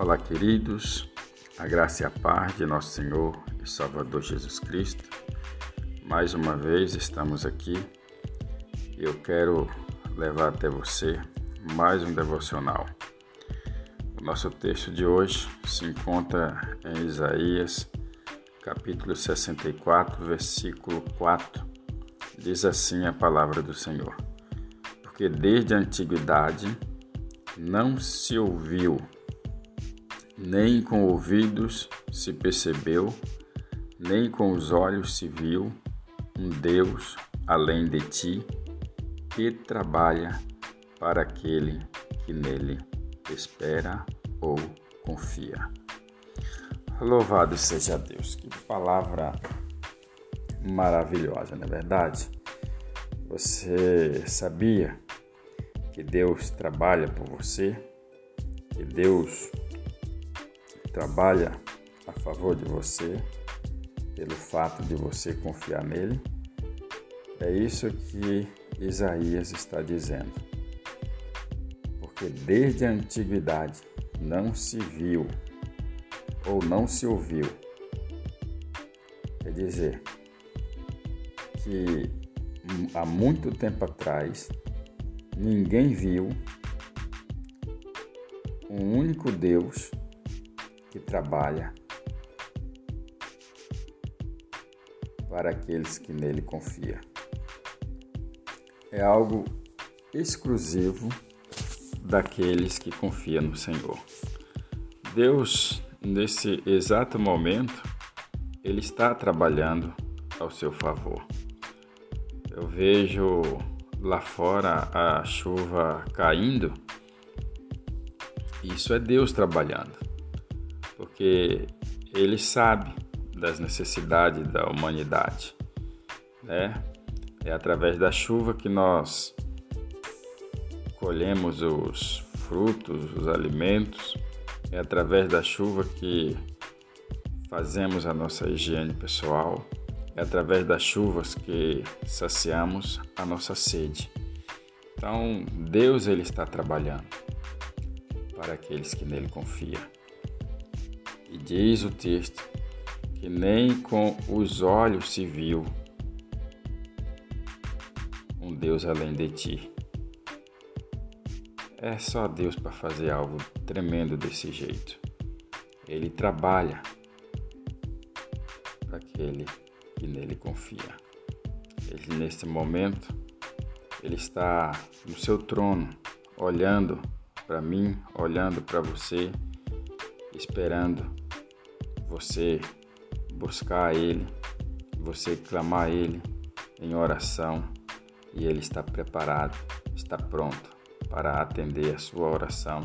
Olá, queridos, a graça e a paz de nosso Senhor e Salvador Jesus Cristo. Mais uma vez estamos aqui e eu quero levar até você mais um devocional. O nosso texto de hoje se encontra em Isaías, capítulo 64, versículo 4. Diz assim a palavra do Senhor: Porque desde a antiguidade não se ouviu nem com ouvidos se percebeu, nem com os olhos se viu um Deus além de ti que trabalha para aquele que nele espera ou confia. Louvado seja Deus, que palavra maravilhosa, não é verdade? Você sabia que Deus trabalha por você? Que Deus trabalha a favor de você pelo fato de você confiar nele. É isso que Isaías está dizendo. Porque desde a antiguidade não se viu ou não se ouviu. Quer dizer que há muito tempo atrás ninguém viu um único Deus que trabalha para aqueles que nele confiam. É algo exclusivo daqueles que confiam no Senhor. Deus, nesse exato momento, Ele está trabalhando ao seu favor. Eu vejo lá fora a chuva caindo, isso é Deus trabalhando porque ele sabe das necessidades da humanidade, né? É através da chuva que nós colhemos os frutos, os alimentos, é através da chuva que fazemos a nossa higiene pessoal, é através das chuvas que saciamos a nossa sede. Então, Deus ele está trabalhando para aqueles que nele confiam. Diz o texto que nem com os olhos se viu um Deus além de ti. É só Deus para fazer algo tremendo desse jeito. Ele trabalha para aquele que nele confia. Ele, neste momento, ele está no seu trono, olhando para mim, olhando para você, esperando você buscar Ele, você clamar a Ele em oração e Ele está preparado, está pronto para atender a sua oração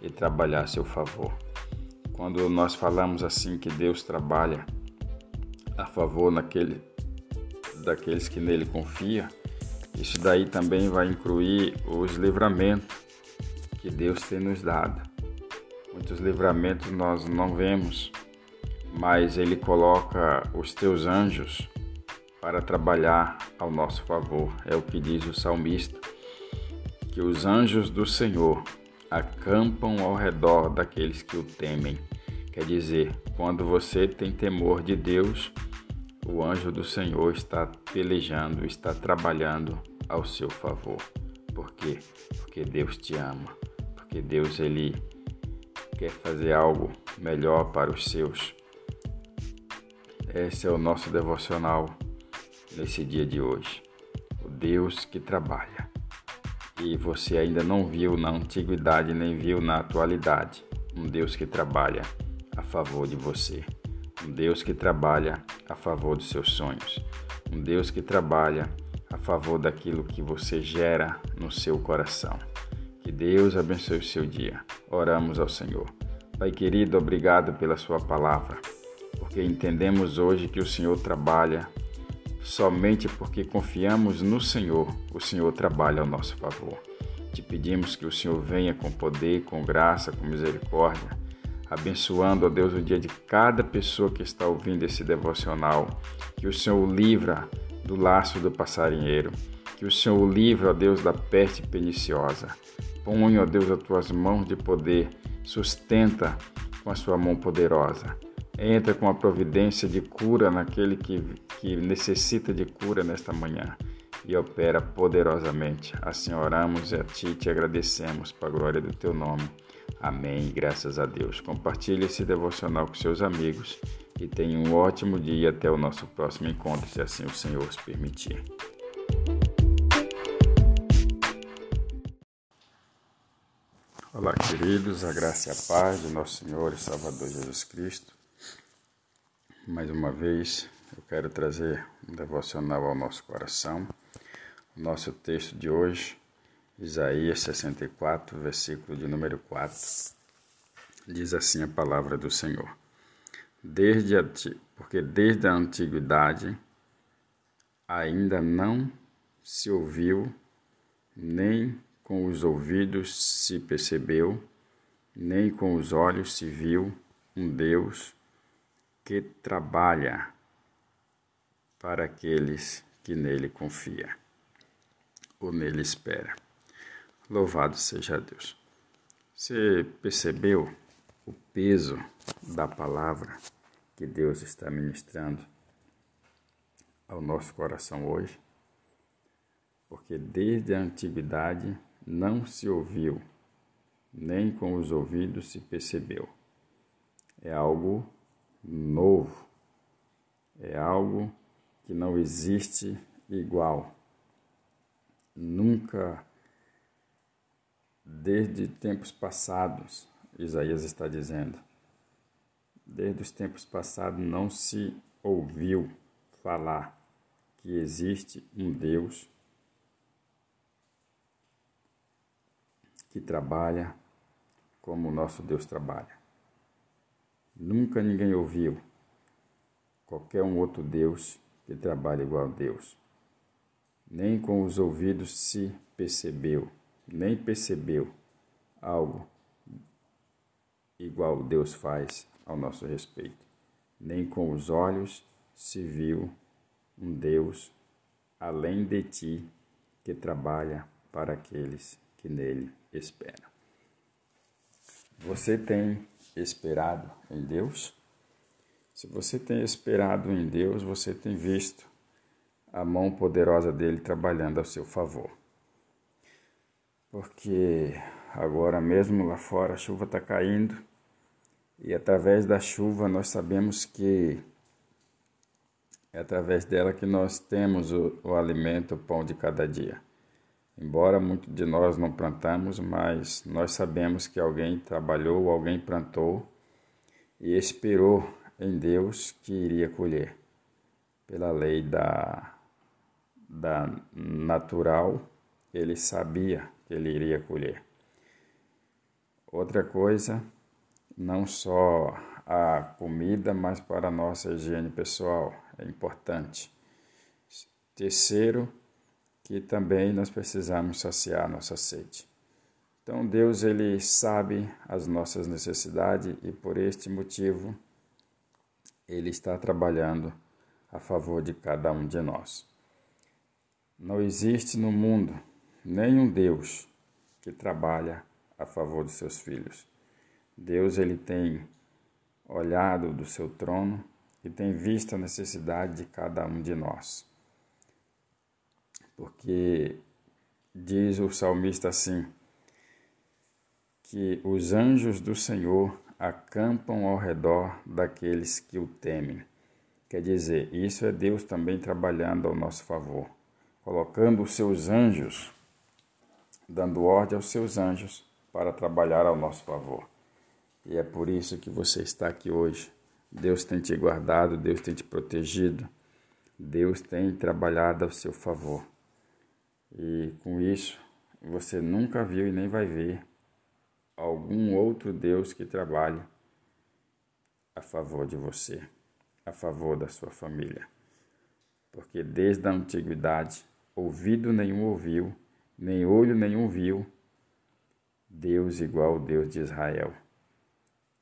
e trabalhar a seu favor. Quando nós falamos assim que Deus trabalha a favor naquele, daqueles que nele confiam, isso daí também vai incluir os livramentos que Deus tem nos dado. Muitos livramentos nós não vemos, mas Ele coloca os teus anjos para trabalhar ao nosso favor. É o que diz o salmista, que os anjos do Senhor acampam ao redor daqueles que o temem. Quer dizer, quando você tem temor de Deus, o anjo do Senhor está pelejando, está trabalhando ao seu favor. Por quê? Porque Deus te ama. Porque Deus ele quer fazer algo melhor para os seus. Esse é o nosso devocional nesse dia de hoje. O Deus que trabalha. E você ainda não viu na antiguidade nem viu na atualidade. Um Deus que trabalha a favor de você. Um Deus que trabalha a favor dos seus sonhos. Um Deus que trabalha a favor daquilo que você gera no seu coração. Que Deus abençoe o seu dia. Oramos ao Senhor. Pai querido, obrigado pela Sua palavra porque entendemos hoje que o Senhor trabalha somente porque confiamos no Senhor, o Senhor trabalha ao nosso favor. Te pedimos que o Senhor venha com poder, com graça, com misericórdia, abençoando, ó Deus, o dia de cada pessoa que está ouvindo esse devocional, que o Senhor o livra do laço do passarinheiro, que o Senhor o livra, ó Deus, da peste perniciosa. Põe, ó Deus, as tuas mãos de poder, sustenta com a sua mão poderosa. Entra com a providência de cura naquele que, que necessita de cura nesta manhã e opera poderosamente. Assim oramos e a Ti te agradecemos para a glória do Teu nome. Amém. Graças a Deus. Compartilhe esse devocional com seus amigos e tenha um ótimo dia até o nosso próximo encontro, se assim o Senhor os permitir. Olá, queridos, a graça e a paz de nosso Senhor e Salvador Jesus Cristo. Mais uma vez, eu quero trazer um devocional ao nosso coração. Nosso texto de hoje, Isaías 64, versículo de número 4, diz assim a palavra do Senhor. Desde a, porque desde a antiguidade ainda não se ouviu, nem com os ouvidos se percebeu, nem com os olhos se viu um Deus que trabalha para aqueles que nele confia ou nele espera. Louvado seja Deus. Você percebeu o peso da palavra que Deus está ministrando ao nosso coração hoje? Porque desde a antiguidade não se ouviu, nem com os ouvidos se percebeu. É algo novo. É algo que não existe igual. Nunca, desde tempos passados, Isaías está dizendo, desde os tempos passados não se ouviu falar que existe um Deus que trabalha como o nosso Deus trabalha. Nunca ninguém ouviu qualquer um outro Deus que trabalhe igual a Deus. Nem com os ouvidos se percebeu, nem percebeu algo igual Deus faz ao nosso respeito. Nem com os olhos se viu um Deus além de ti que trabalha para aqueles que nele esperam. Você tem esperado em Deus? Se você tem esperado em Deus, você tem visto a mão poderosa dele trabalhando ao seu favor. Porque agora mesmo lá fora a chuva está caindo e através da chuva nós sabemos que é através dela que nós temos o, o alimento, o pão de cada dia. Embora muitos de nós não plantamos, mas nós sabemos que alguém trabalhou, alguém plantou e esperou em Deus que iria colher. Pela lei da, da natural, ele sabia que ele iria colher. Outra coisa, não só a comida, mas para a nossa higiene pessoal, é importante. Terceiro, que também nós precisamos saciar nossa sede. Então Deus ele sabe as nossas necessidades e por este motivo ele está trabalhando a favor de cada um de nós. Não existe no mundo nenhum Deus que trabalha a favor de seus filhos. Deus ele tem olhado do seu trono e tem visto a necessidade de cada um de nós porque diz o salmista assim: que os anjos do Senhor acampam ao redor daqueles que o temem. Quer dizer, isso é Deus também trabalhando ao nosso favor, colocando os seus anjos, dando ordem aos seus anjos para trabalhar ao nosso favor. E é por isso que você está aqui hoje. Deus tem te guardado, Deus tem te protegido, Deus tem trabalhado ao seu favor. E com isso, você nunca viu e nem vai ver algum outro Deus que trabalhe a favor de você, a favor da sua família. Porque desde a antiguidade, ouvido nenhum ouviu, nem olho nenhum viu, Deus igual ao Deus de Israel,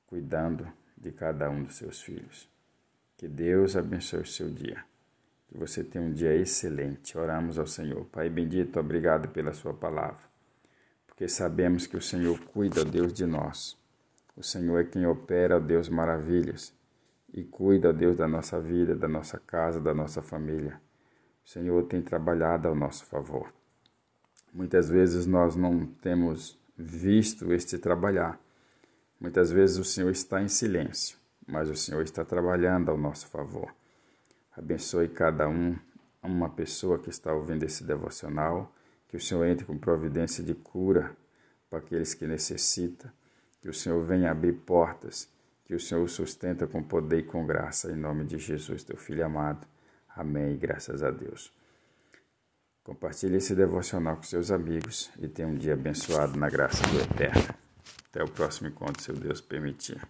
cuidando de cada um dos seus filhos. Que Deus abençoe o seu dia. Que você tenha um dia excelente. Oramos ao Senhor. Pai bendito, obrigado pela Sua palavra. porque sabemos que o Senhor cuida, Deus, de nós. O Senhor é quem opera, Deus, maravilhas e cuida, Deus, da nossa vida, da nossa casa, da nossa família. O Senhor tem trabalhado ao nosso favor. Muitas vezes nós não temos visto este trabalhar. Muitas vezes o Senhor está em silêncio, mas o Senhor está trabalhando ao nosso favor. Abençoe cada um, uma pessoa que está ouvindo esse devocional, que o Senhor entre com providência de cura para aqueles que necessitam, que o Senhor venha abrir portas que o Senhor sustenta com poder e com graça, em nome de Jesus, teu Filho amado. Amém. Graças a Deus. Compartilhe esse devocional com seus amigos e tenha um dia abençoado na graça do Eterno. Até o próximo encontro, se Deus permitir.